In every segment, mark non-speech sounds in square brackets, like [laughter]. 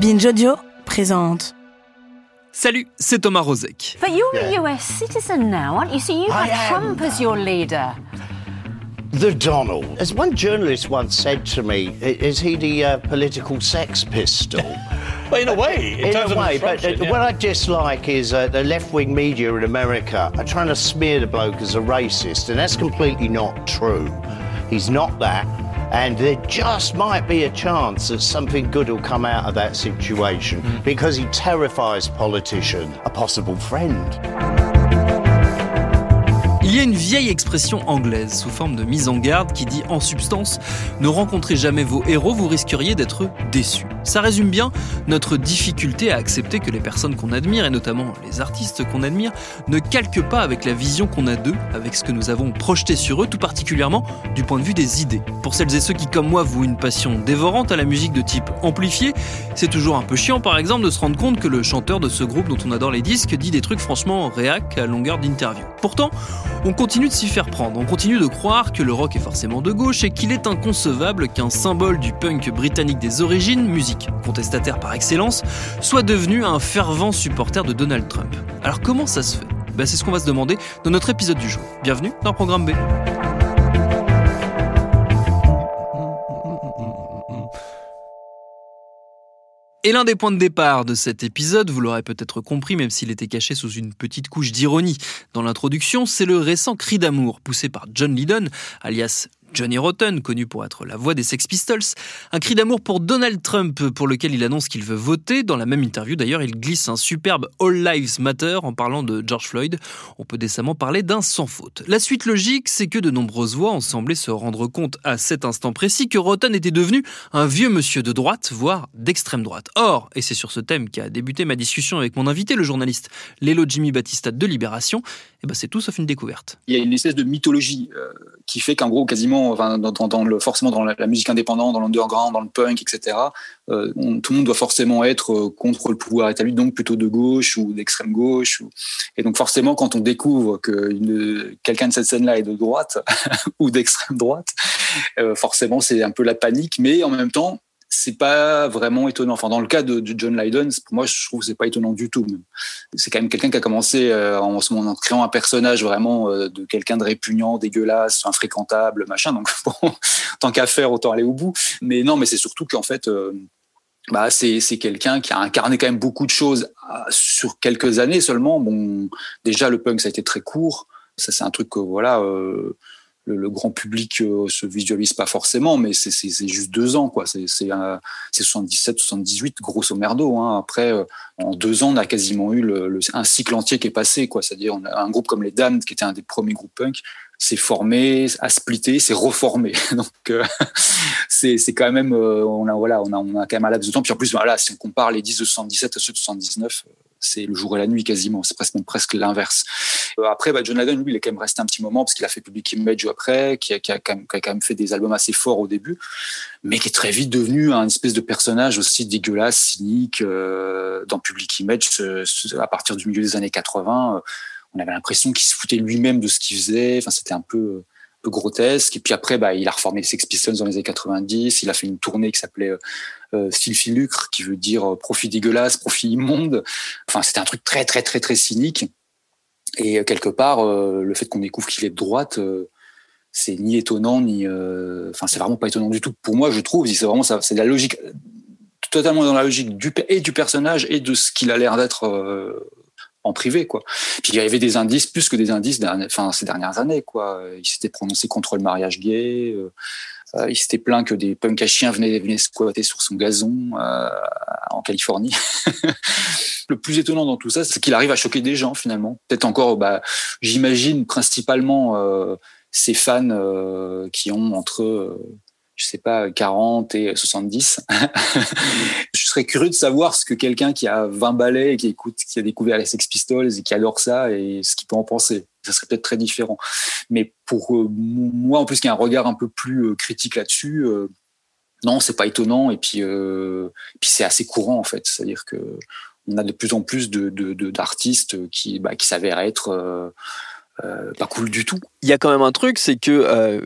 Binge Audio présente. Salut, c'est Thomas Rozek. But you're a US citizen now, aren't you? So you I have am. Trump as your leader. The Donald. As one journalist once said to me, is he the uh, political sex pistol? [laughs] Well, in a way, in, In terms a of way, but uh, yeah. what I dislike is uh, the left wing media in America are trying to smear the bloke as a racist, and that's completely not true. He's not that. And there just might be a chance that something good will come out of that situation mm. because he terrifies politicians, a possible friend. Il y a une vieille expression anglaise sous forme de mise en garde qui dit en substance Ne rencontrez jamais vos héros, vous risqueriez d'être déçus. Ça résume bien notre difficulté à accepter que les personnes qu'on admire, et notamment les artistes qu'on admire, ne calquent pas avec la vision qu'on a d'eux, avec ce que nous avons projeté sur eux, tout particulièrement du point de vue des idées. Pour celles et ceux qui, comme moi, vouent une passion dévorante à la musique de type amplifié, c'est toujours un peu chiant, par exemple, de se rendre compte que le chanteur de ce groupe dont on adore les disques dit des trucs franchement réac à longueur d'interview. On continue de s'y faire prendre, on continue de croire que le rock est forcément de gauche et qu'il est inconcevable qu'un symbole du punk britannique des origines, musique contestataire par excellence, soit devenu un fervent supporter de Donald Trump. Alors comment ça se fait? Bah, C'est ce qu'on va se demander dans notre épisode du jour. Bienvenue dans Programme B. Et l'un des points de départ de cet épisode, vous l'aurez peut-être compris, même s'il était caché sous une petite couche d'ironie dans l'introduction, c'est le récent cri d'amour poussé par John Lydon, alias Johnny Rotten, connu pour être la voix des Sex Pistols, un cri d'amour pour Donald Trump, pour lequel il annonce qu'il veut voter. Dans la même interview, d'ailleurs, il glisse un superbe All Lives Matter en parlant de George Floyd. On peut décemment parler d'un sans faute. La suite logique, c'est que de nombreuses voix ont semblé se rendre compte à cet instant précis que Rotten était devenu un vieux monsieur de droite, voire d'extrême droite. Or, et c'est sur ce thème qu'a débuté ma discussion avec mon invité, le journaliste Lélo Jimmy Battista de Libération, eh ben c'est tout sauf une découverte. il y a une espèce de mythologie euh, qui fait qu'en gros, quasiment, enfin, dans, le, forcément dans la, musique indépendante, dans l'underground, dans le punk, etc., euh, tout le monde doit forcément être euh, contre le pouvoir établi, donc plutôt de gauche ou d'extrême gauche. Et donc forcément, quand on découvre que quelqu'un de cette scène-là est de droite [laughs] ou d'extrême droite, euh, forcément, c'est un peu la panique, mais en même temps, c'est pas vraiment étonnant. Enfin, dans le cas de, John Lydon, pour moi, je trouve que c'est pas étonnant du tout. C'est quand même quelqu'un qui a commencé euh, en, en créant un personnage vraiment euh, de quelqu'un de répugnant, dégueulasse, infréquentable, machin. Donc, [laughs] bon, tant qu'à faire, autant aller au bout. Mais non, mais c'est surtout qu'en fait, euh, bah, c'est quelqu'un qui a incarné quand même beaucoup de choses ah, sur quelques années seulement. Bon, déjà le punk ça a été très court. Ça c'est un truc que voilà. Le, grand public euh, se visualise pas forcément, mais c'est juste deux ans, quoi. C'est c'est euh, c'est 77, 78, grosso merdo. Hein. Après, euh, en deux ans, on a quasiment eu un cycle entier qui est passé. C'est-à-dire, on a un groupe comme les Dames, qui était un des premiers groupes punk, s'est formé, a splitté, s'est reformé. [laughs] Donc, euh, [laughs] c'est quand même, on a voilà, on a quand même un laps de temps. Puis en plus, voilà, si on compare les 10 de 77 à ceux de 79, euh, c'est le jour et la nuit quasiment. C'est presque presque l'inverse. Euh, après, bah, John Lydon, lui, il est quand même resté un petit moment parce qu'il a fait Public Image après, qui a, quand même, fait des albums assez forts au début, mais qui est très vite devenu un espèce de personnage aussi dégueulasse, cynique. euh, dans Public Image, ce- à partir du milieu des années 80, euh, on avait l'impression qu'il se foutait lui-même de ce qu'il faisait. Enfin, c'était un peu, peu grotesque. Et puis après, bah, il a reformé les Sex Pistols dans les années 90. Il a fait une tournée qui s'appelait euh, euh, Filthy Lucre, qui veut dire euh, profit dégueulasse, profit immonde. Enfin, c'était un truc très, très, très, très cynique. Et euh, quelque part, le fait qu'on découvre qu'il est de droite, c'est ni étonnant ni, enfin, c'est vraiment pas étonnant du tout. Pour moi, je trouve, c'est vraiment ça, c'est la logique totalement dans la logique du et du personnage et de ce qu'il a l'air d'être en privé quoi. Puis il y avait des indices plus que des indices enfin ces dernières années quoi. Il s'était prononcé contre le mariage gay. Euh, euh, il s'était plaint que des punks à chiens venaient, venaient squatter sur son gazon euh, en Californie. [laughs] le plus étonnant dans tout ça, c'est qu'il arrive à choquer des gens finalement. Peut-être encore, bah, j'imagine principalement ces fans qui ont entre je sais pas, 40 et 70. [laughs] je serais curieux de savoir ce que quelqu'un qui a 20 ballets et qui écoute, qui a découvert les Sex Pistols et qui adore ça et ce qu'il peut en penser. Ça serait peut-être très différent. Mais pour euh, moi, en plus, qui a un regard un peu plus euh, critique là-dessus, euh, non, c'est pas étonnant. Et puis, puis c'est assez courant, en fait. C'est-à-dire que on a de plus en plus de, d'artistes qui, bah, qui s'avèrent être pas cool du tout. Il y a quand même un truc, c'est que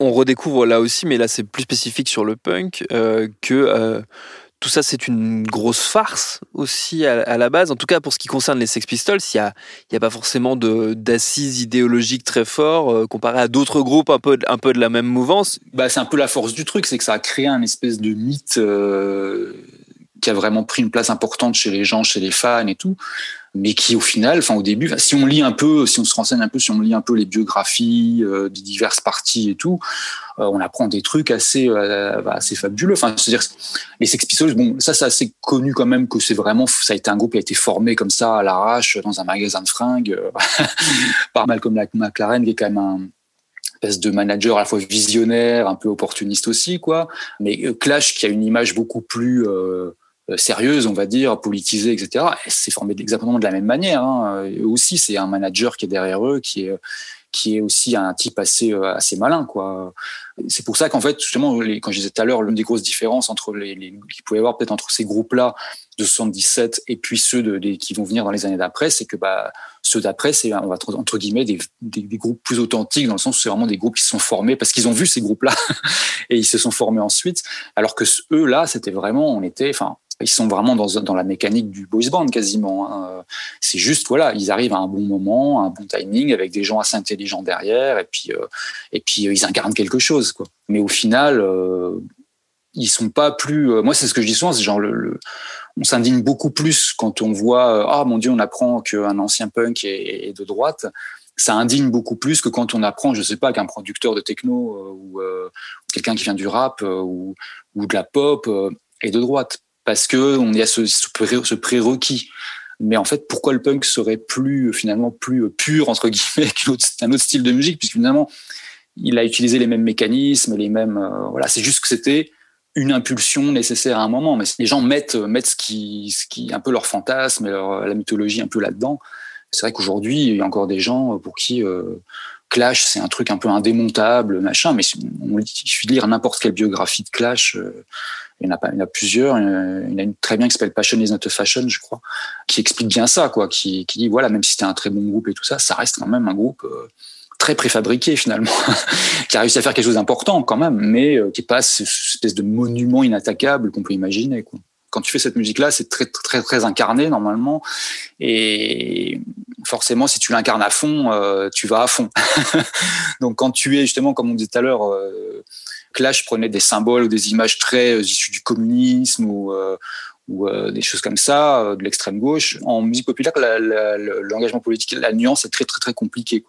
on redécouvre là aussi, mais là c'est plus spécifique sur le punk, euh, que euh, tout ça c'est une grosse farce aussi à, la base. En tout cas pour ce qui concerne les Sex Pistols, il n'y a, y a pas forcément d'assises idéologiques très forts euh, à d'autres groupes un peu, de la même mouvance. Bah, c'est un peu la force du truc, c'est que ça a créé un espèce de mythe qui a vraiment pris une place importante chez les gens, chez les fans et tout mais qui au final, enfin au début, si on lit un peu, si on se renseigne un peu, si on lit un peu les biographies euh, des diverses parties et tout, euh, on apprend des trucs assez euh, bah, assez fabuleux. Enfin, c'est-à-dire les Sex Pistols, bon, ça c'est assez connu quand même que c'est vraiment, ça a été un groupe qui a été formé comme ça à l'arrache dans un magasin de fringues [laughs] par Malcolm McLaren qui est quand même un espèce de manager à la fois visionnaire, un peu opportuniste aussi, quoi. Mais Clash qui a une image beaucoup plus euh, sérieuse, on va dire, politisée, etc. C'est formé exactement de la même manière. Hein. Eux aussi, c'est un manager qui est derrière eux, qui est qui est aussi un type assez euh, assez malin, quoi. C'est pour ça qu'en fait, justement, les, quand je disais tout à l'heure, l'une des grosses différences entre les, les qu'il pouvait y avoir peut-être entre ces groupes-là de 77 et puis ceux de, qui vont venir dans les années d'après, c'est que bah ceux d'après, c'est on va entre guillemets des, des, des, groupes plus authentiques dans le sens où c'est vraiment des groupes qui se sont formés parce qu'ils ont vu ces groupes-là [laughs] et ils se sont formés ensuite, alors que eux là, c'était vraiment, on était, enfin ils sont vraiment dans, la mécanique du boys band quasiment. Hein. C'est juste voilà, ils arrivent à un bon moment, à un bon timing, avec des gens assez intelligents derrière, et puis euh, euh, ils incarnent quelque chose. Mais au final, euh, ils sont pas plus. Euh, moi, c'est ce que je dis souvent, c'est genre on s'indigne beaucoup plus quand on voit ah mon dieu, on apprend qu'un ancien punk est, de droite. Ça indigne beaucoup plus que quand on apprend, je sais pas, qu'un producteur de techno ou quelqu'un qui vient du rap ou de la pop est de droite parce que on y a ce, ce prérequis. Mais en fait, pourquoi le punk serait plus finalement plus pur entre guillemets [laughs] qu'un autre, style de musique, puisque finalement il a utilisé les mêmes mécanismes, les mêmes euh, voilà, c'est juste que c'était une impulsion nécessaire à un moment. Mais les gens mettent mettent ce qui ce qui un peu leur fantasme leur, la mythologie un peu là-dedans. C'est vrai qu'aujourd'hui il y a encore des gens pour qui euh, Clash, c'est un truc un peu indémontable, machin, mais il suffit de lire n'importe quelle biographie de Clash. Euh, il y en a, plusieurs. Il y en a une très bien qui s'appelle Passion is not a fashion, je crois, qui explique bien ça, quoi, qui, dit voilà, même si c'était un très bon groupe et tout ça, ça reste quand même un groupe euh, très préfabriqué finalement, [laughs] qui a réussi à faire quelque chose d'important quand même, mais euh, qui est pas cette espèce de monument inattaquable qu'on peut imaginer, quoi quand tu fais cette musique-là, c'est très, très, très incarné normalement. Et forcément, si tu l'incarnes à fond, euh, tu vas à fond. [laughs] Donc, quand tu es justement, comme on disait tout à l'heure, euh, Clash prenait des symboles ou des images très euh, issues du communisme ou, ou des choses comme ça, de l'extrême gauche. En musique populaire, l'engagement politique, la nuance est très, très, très compliquée.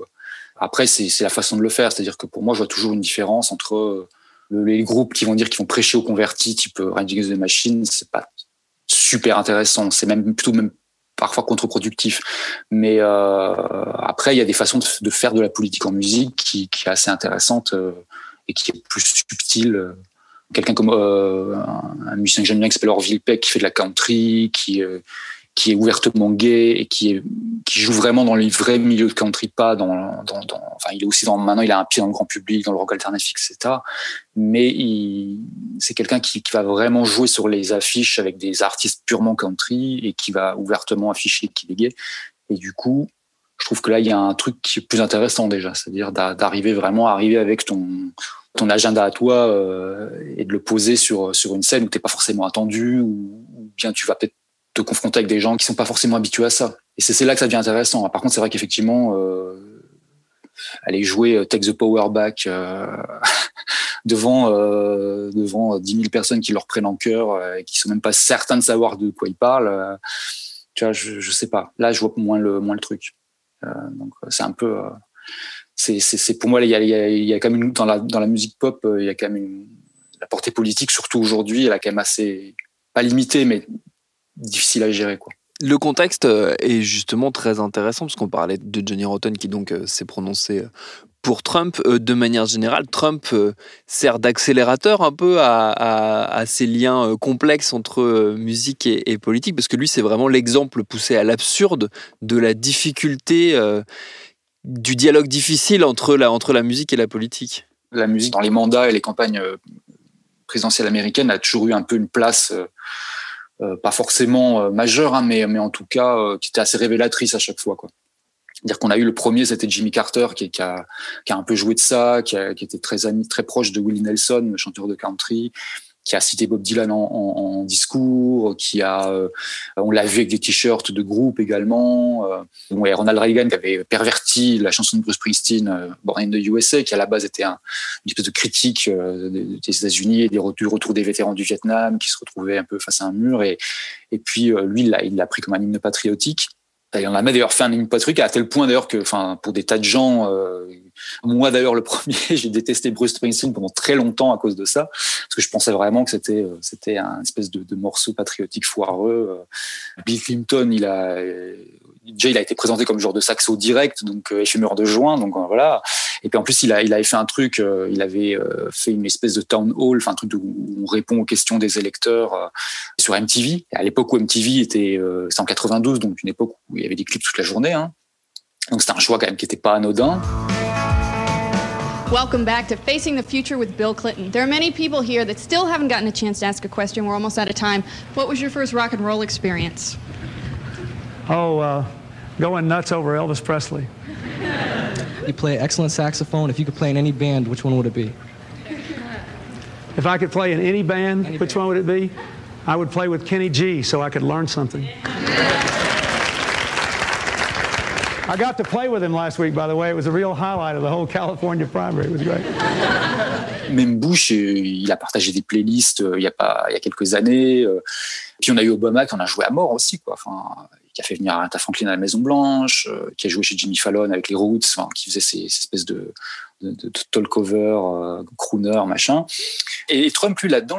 Après, c'est la façon de le faire. C'est-à-dire que pour moi, je vois toujours une différence entre les groupes qui vont dire qu'ils vont prêcher aux convertis, type Rage Against the Machine, c'est pas super intéressant. C'est même plutôt même parfois contre-productif. Mais euh, après, il y a des façons de, faire de la politique en musique qui, qui est assez intéressante euh, et qui est plus subtile. Quelqu'un comme euh, un musicien que j'aime bien qui s'appelle Orville Peck qui fait de la country, qui euh, qui est ouvertement gay et qui joue vraiment dans les vrais milieux de country pas dans, enfin il est aussi dans maintenant il a un pied dans le grand public dans le rock alternatif etc mais c'est quelqu'un qui va vraiment jouer sur les affiches avec des artistes purement country et qui va ouvertement afficher qu'il est gay et du coup je trouve que là il y a un truc qui est plus intéressant déjà c'est-à-dire d'arriver vraiment à arriver avec ton ton agenda à toi euh, et de le poser sur sur une scène où t'es pas forcément attendu ou, bien tu vas peut-être te confronter avec des gens qui sont pas forcément habitués à ça. Et c'est là que ça devient intéressant. Par contre, c'est vrai qu'effectivement, euh, aller jouer euh, Take the Power Back [laughs] devant devant 10 000 personnes qui leur prennent en cœur et qui sont même pas certains de savoir de quoi ils parlent. Tu vois, je, je sais pas. Là, je vois moins le moins le truc. Euh, donc c'est un peu. c'est c'est pour moi il y a y a, y a quand même une, dans la dans la musique pop il y a quand même une, la portée politique surtout aujourd'hui elle a quand même assez pas limitée mais difficile à gérer quoi. Le contexte est justement très intéressant parce qu'on parlait de Johnny Rotten qui donc s'est prononcé pour Trump, euh, de manière générale, Trump euh, sert d'accélérateur un peu à, ces liens euh, complexes entre musique et, politique, parce que lui, c'est vraiment l'exemple poussé à l'absurde de la difficulté, du dialogue difficile entre la, entre la musique et la politique. La musique dans les mandats et les campagnes présidentielles américaines a toujours eu un peu une place. Pas forcément majeure, hein, mais, mais en tout cas qui était assez révélatrice à chaque fois. Quoi dire qu'on a eu le premier, c'était Jimmy Carter, qui, qui, a, qui, a, un peu joué de ça, qui, a, qui était très ami, très proche de Willie Nelson, le chanteur de country, qui a cité Bob Dylan en, discours, qui a, euh, on l'a vu avec des t-shirts de groupe également. Euh, bon, Ronald Reagan qui avait perverti la chanson de Bruce Springsteen, euh, Born in the USA, qui à la base était un, une espèce de critique euh, des États-Unis et du retour des vétérans du Vietnam, qui se retrouvaient un peu face à un mur. Et, et puis lui, il l'a, pris comme un hymne patriotique. Et on a d'ailleurs fait un hymne patriotique à tel point d'ailleurs que, pour des tas de gens, euh, moi d'ailleurs le premier, [laughs] j'ai détesté Bruce Springsteen pendant très longtemps à cause de ça, parce que je pensais vraiment que c'était euh, c'était un espèce de, morceau patriotique foireux. Euh. Bill Clinton, il a déjà il a été présenté comme genre de saxo direct, donc euh, éphémère de juin, donc euh, voilà. Et puis en plus il a il avait fait un truc, euh, il avait euh, fait une espèce de town hall, enfin un truc où on répond aux questions des électeurs sur MTV. À l'époque où MTV était, c'est en 92, donc une époque où il y avait des clips toute la journée. Hein. Donc c'était un choix quand même qui n'était pas anodin. Welcome back to Facing the Future with Bill Clinton. There are many people here that still haven't gotten a chance to ask a question. We're almost out of time. What was your first rock and roll experience? Oh, uh, going nuts over Elvis Presley. You play excellent saxophone. If you could play in any band, which one would it be? If I could play in any band, Any which band. one would it be? I would play with Kenny G so I could learn something. I got to play with him last week, by the way. It was a real highlight of the whole California primary. It was great. Même Bush, euh, il a partagé des playlists euh, il y a pas il y a quelques années. euh. Puis on a eu Obama qui en a joué à mort aussi, quoi. Enfin, qui a fait venir Aretha Franklin à la Maison Blanche, qui a joué chez Jimmy Fallon avec les Roots, enfin, qui faisait ces, ces espèces de, de, de talk cover, euh, crooner, machin. Et Trump, lui, là-dedans,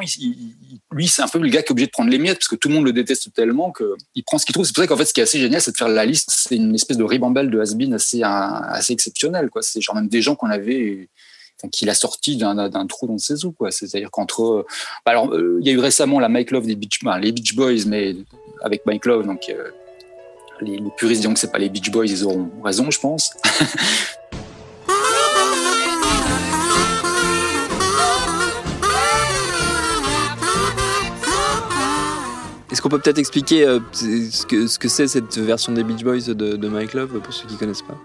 lui, c'est un peu le gars qui est obligé de prendre les miettes parce que tout le monde le déteste tellement qu'il prend ce qu'il trouve. C'est pour ça qu'en fait, ce qui est assez génial, c'est de faire la liste. C'est une espèce de ribambelle de has-been assez, assez exceptionnel, quoi. C'est genre même des gens qu'on avait, qu'il a sorti d'un trou dans ses quoi. C'est-à-dire qu'entre, euh, alors, euh, il y a eu récemment la Mike Love des Beach, les Beach Boys, mais avec Mike Love, donc, euh, les, les puristes diront que c'est pas les Beach Boys, ils auront raison, je pense. [laughs] Est-ce qu'on peut peut-être expliquer euh, ce que ce que c'est cette version des Beach Boys de, de Mike Love pour ceux qui connaissent pas?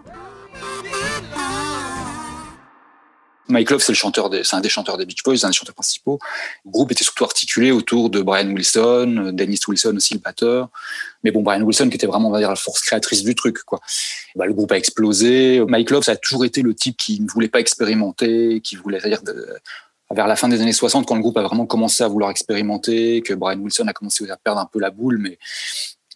Mike Love, c'est le chanteur c'est un des chanteurs des Beach Boys, un des chanteurs principaux. Le groupe était surtout articulé autour de Brian Wilson, Dennis Wilson aussi, le batteur. Mais bon, Brian Wilson, qui était vraiment, on va dire, la force créatrice du truc, quoi. Bah, le groupe a explosé. Mike Love, ça a toujours été le type qui ne voulait pas expérimenter, qui voulait, c'est-à-dire, de- vers la fin des années 60, quand le groupe a vraiment commencé à vouloir expérimenter, que Brian Wilson a commencé à perdre un peu la boule, mais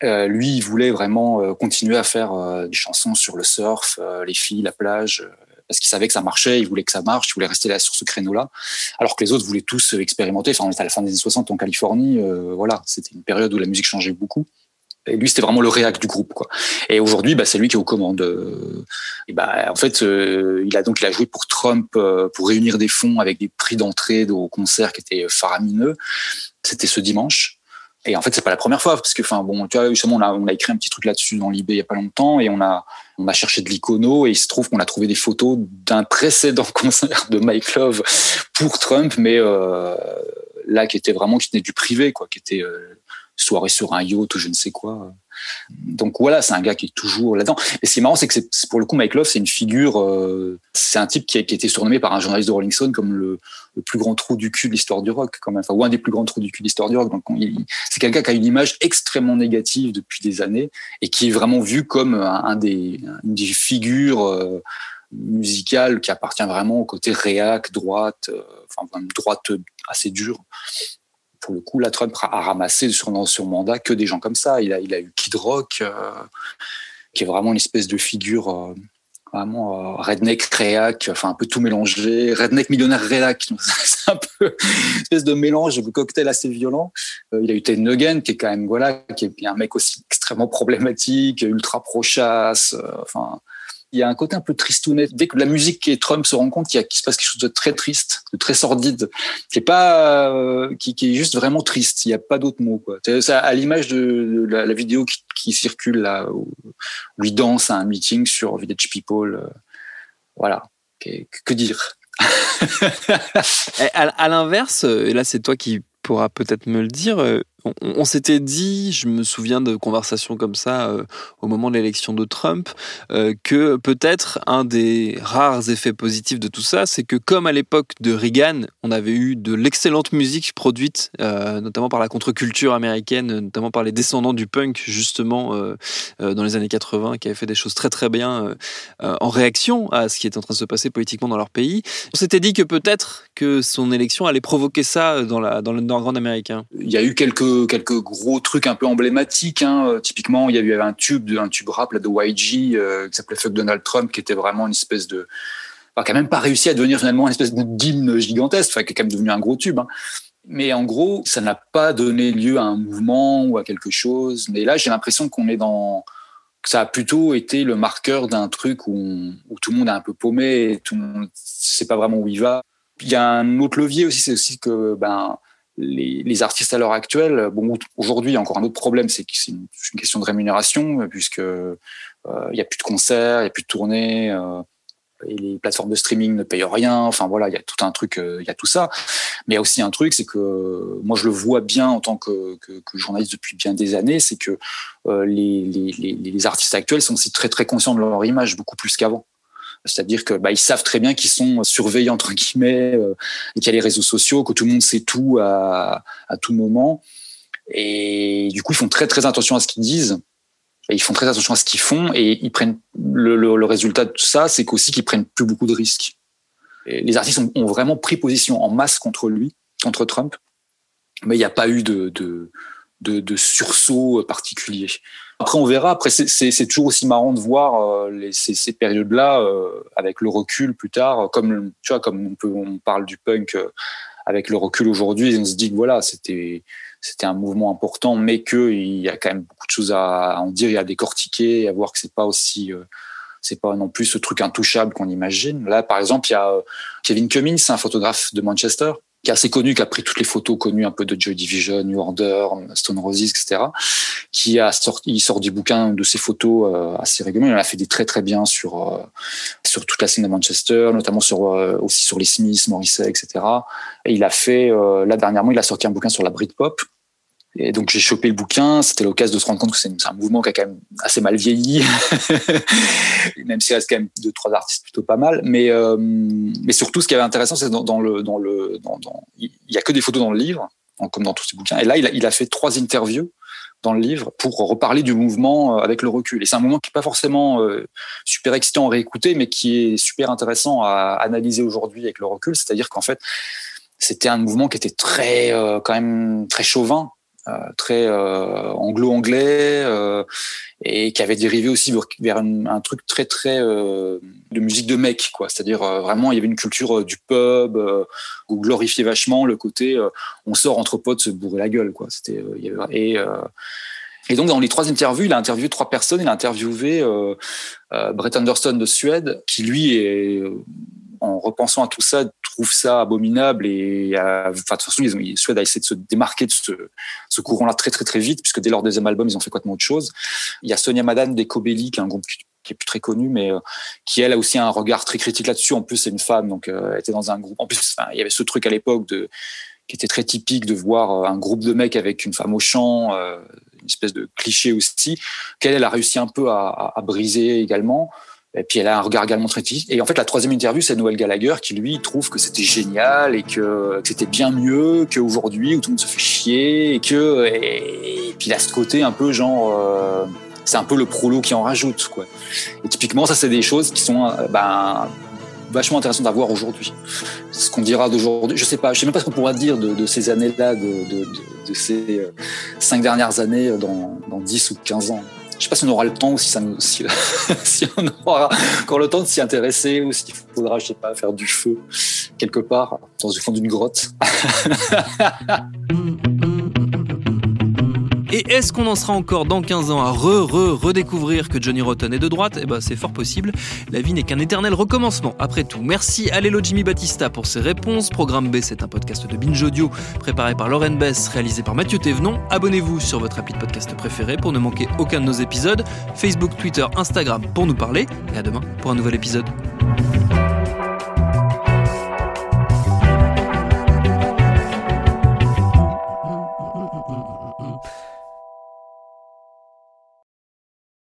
euh, lui, il voulait vraiment euh, continuer à faire euh, des chansons sur le surf, les filles, la plage, parce qu'il savait que ça marchait, il voulait que ça marche, il voulait rester là sur ce créneau-là, alors que les autres voulaient tous expérimenter. Enfin, on était à la fin des années 60 en Californie, voilà, c'était une période où la musique changeait beaucoup. Et lui, c'était vraiment le réac du groupe. Et aujourd'hui, bah, c'est lui qui est aux commandes. euh, bah, en fait, euh, il a donc joué pour Trump euh, pour réunir des fonds avec des prix d'entrée au concert qui étaient faramineux. C'était ce dimanche. Et en fait, c'est pas la première fois parce que, enfin, bon, justement, on a, écrit un petit truc là-dessus dans l'IB il y a pas longtemps et on a, cherché de l'icono et il se trouve qu'on a trouvé des photos d'un précédent [laughs] concert de Mike Love pour Trump, mais là, qui était vraiment, qui tenait du privé, quoi, qui était soirée sur un yacht ou je ne sais quoi. Donc voilà, c'est un gars qui est toujours là-dedans. Et ce qui est marrant, c'est que pour le coup, Mike Love, c'est une figure, euh, c'est un type qui a, été surnommé par un journaliste de Rolling Stone comme le, plus grand trou du cul de l'histoire du rock, quand enfin, ou un des plus grands trous du cul de l'histoire du rock. Donc c'est quelqu'un qui a une image extrêmement négative depuis des années et qui est vraiment vu comme un, des, une des figures euh, musical qui appartient vraiment au côté réac, droite, enfin une droite assez dure. Pour le coup, la Trump a ramassé sur son mandat que des gens comme ça. Il a, il a eu Kid Rock, qui est vraiment une espèce de figure vraiment redneck réac, enfin un peu tout mélangé, redneck millionnaire réac, [laughs] c'est un peu une espèce de mélange de cocktail assez violent. il a eu Ted Nugent qui est quand même voilà, qui est un mec aussi extrêmement problématique, ultra pro-chasse, enfin il y a un côté un peu tristounet. Dès que la musique et Trump se rendent compte qu'il se passe quelque chose de très triste, de très sordide, qui est pas, euh, qui, est juste vraiment triste. Il n'y a pas d'autre mot, quoi. À l'image de, la, vidéo qui, circule là, où, il danse à un meeting sur Village People. Euh, voilà. Que, dire? [laughs] à, à l'inverse, et là c'est toi qui pourras peut-être me le dire, on, s'était dit, je me souviens de conversations comme ça euh, au moment de l'élection de Trump, euh, que peut-être un des rares effets positifs de tout ça, c'est que comme à l'époque de Reagan, on avait eu de l'excellente musique produite, euh, notamment par la contre-culture américaine, notamment par les descendants du punk, justement, dans les années 80, qui avaient fait des choses très très bien en réaction à ce qui était en train de se passer politiquement dans leur pays. On s'était dit que peut-être que son élection allait provoquer ça dans le nord-grand américain. Il y a eu quelques quelques gros trucs un peu emblématiques. Hein. Euh, typiquement, il y avait un tube, un tube rap de YG euh, qui s'appelait Fuck Donald Trump, qui était vraiment une espèce de, enfin, qui a même pas réussi à devenir finalement une espèce d'hymne gigantesque, enfin, qui est quand même devenu un gros tube. Hein. Mais en gros, ça n'a pas donné lieu à un mouvement ou à quelque chose. Mais là, j'ai l'impression qu'on est dans, que ça a plutôt été le marqueur d'un truc où, tout le monde est un peu paumé, et tout le monde sait pas vraiment où il va. Il y a un autre levier aussi, c'est aussi que ben les, les, artistes à l'heure actuelle, bon, aujourd'hui, il y a encore un autre problème, c'est que c'est une, question de rémunération, puisque euh, il n'y a plus de concerts, il n'y a plus de tournées, euh, et les plateformes de streaming ne payent rien. Enfin voilà, il y a tout un truc, euh, il y a tout ça. Mais il y a aussi un truc, c'est que moi je le vois bien en tant que, que, que journaliste depuis bien des années, c'est que les, les, les artistes actuels sont aussi très très conscients de leur image, beaucoup plus qu'avant. C'est-à-dire que bah, ils savent très bien qu'ils sont surveillés entre guillemets euh, qu'il y a les réseaux sociaux, que tout le monde sait tout à, tout moment. Et du coup, ils font très très attention à ce qu'ils disent. Et ils font très attention à ce qu'ils font et ils prennent le, résultat de tout ça, c'est qu'aussi qu'ils prennent plus beaucoup de risques. Les artistes ont, vraiment pris position en masse contre lui, contre Trump, mais il n'y a pas eu de sursaut particulier. Après, on verra. Après, c'est toujours aussi marrant de voir euh, les, ces, ces périodes-là euh, avec le recul plus tard. Comme tu vois, comme on, peut, on parle du punk euh, avec le recul aujourd'hui, on se dit que voilà, c'était c'était un mouvement important, mais qu'il y a quand même beaucoup de choses à, en dire et à décortiquer, à voir que c'est pas aussi c'est pas non plus ce truc intouchable qu'on imagine. Là, par exemple, il y a Kevin Cummins, un photographe de Manchester, qui est assez connu, qui pris toutes les photos connues un peu de Joy Division, New Order, Stone Roses, etc. Qui a sorti, il sort des bouquins de ses photos euh, assez régulièrement. Il en a fait des très très bien sur euh, sur toute la scène de Manchester, notamment sur euh, aussi sur les Smiths, Morrissey, etc. Et il a fait là dernièrement, il a sorti un bouquin sur la Britpop et donc j'ai chopé le bouquin, c'était l'occasion de se rendre compte que c'est un mouvement qui a quand même assez mal vieilli, [laughs] même s'il reste quand même deux trois artistes plutôt pas mal. Mais euh, mais surtout ce qui est intéressant, c'est dans, dans, le dans le dans, y a que des photos dans le livre, comme dans tous ces bouquins. Et là, il a, fait trois interviews dans le livre pour reparler du mouvement euh, avec le recul. Et c'est un mouvement qui est pas forcément euh, super excitant à réécouter, mais qui est super intéressant à analyser aujourd'hui avec le recul. C'est-à-dire qu'en fait, c'était un mouvement qui était très quand même très chauvin très euh, anglo-anglais euh, et qui avait dérivé aussi vers un, truc très très de musique de mec quoi c'est-à-dire vraiment il y avait une culture du pub où glorifiait vachement le côté on sort entre potes se bourrer la gueule quoi c'était et et donc, dans les trois interviews, il a interviewé trois personnes. Il a interviewé euh, euh, Brett Anderson de Suède, qui lui est, en repensant à tout ça, trouve ça abominable et enfin, de toute façon, ils ont, essayé de se démarquer de ce, courant-là très très très vite, puisque dès leur deuxième album, ils ont fait complètement autre chose. Il y a Sonia Madan d'Ecobelly, qui est un groupe qui, qui est plus très connu, mais euh, qui elle a aussi un regard très critique là-dessus. En plus, c'est une femme, donc euh, elle était dans un groupe. En plus, il y avait ce truc à l'époque de qui était très typique de voir euh, un groupe de mecs avec une femme au chant, une espèce de cliché aussi, qu'elle elle a réussi un peu à briser également. Et puis elle a un regard également très critique. Et en fait, la troisième interview, c'est Noël Gallagher qui lui trouve que c'était génial et que, c'était bien mieux qu'aujourd'hui où tout le monde se fait chier et que puis il a ce côté un peu genre euh, c'est un peu le prolo qui en rajoute. Quoi. Et typiquement, ça, c'est des choses qui sont ben, vachement intéressantes à voir aujourd'hui. Ce qu'on dira d'aujourd'hui, je sais pas, je sais même pas ce qu'on pourra dire de, ces années-là, de, ces cinq dernières années dans, dans 10 ou 15 ans. Je sais pas si on aura le temps ou [laughs] si on aura encore le temps de s'y intéresser ou s'il faudra, je sais pas, faire du feu quelque part dans le fond d'une grotte. [laughs] Est-ce qu'on en sera encore dans 15 ans à re-re-redécouvrir que Johnny Rotten est de droite? Eh ben c'est fort possible. La vie n'est qu'un éternel recommencement, après tout. Merci à Lélo Jimmy Battista pour ses réponses. Programme B, c'est un podcast de Binge Audio préparé par Lauren Bess, réalisé par Mathieu Thévenon. Abonnez-vous sur votre appli de podcast préféré pour ne manquer aucun de nos épisodes. Facebook, Twitter, Instagram pour nous parler. Et à demain pour un nouvel épisode.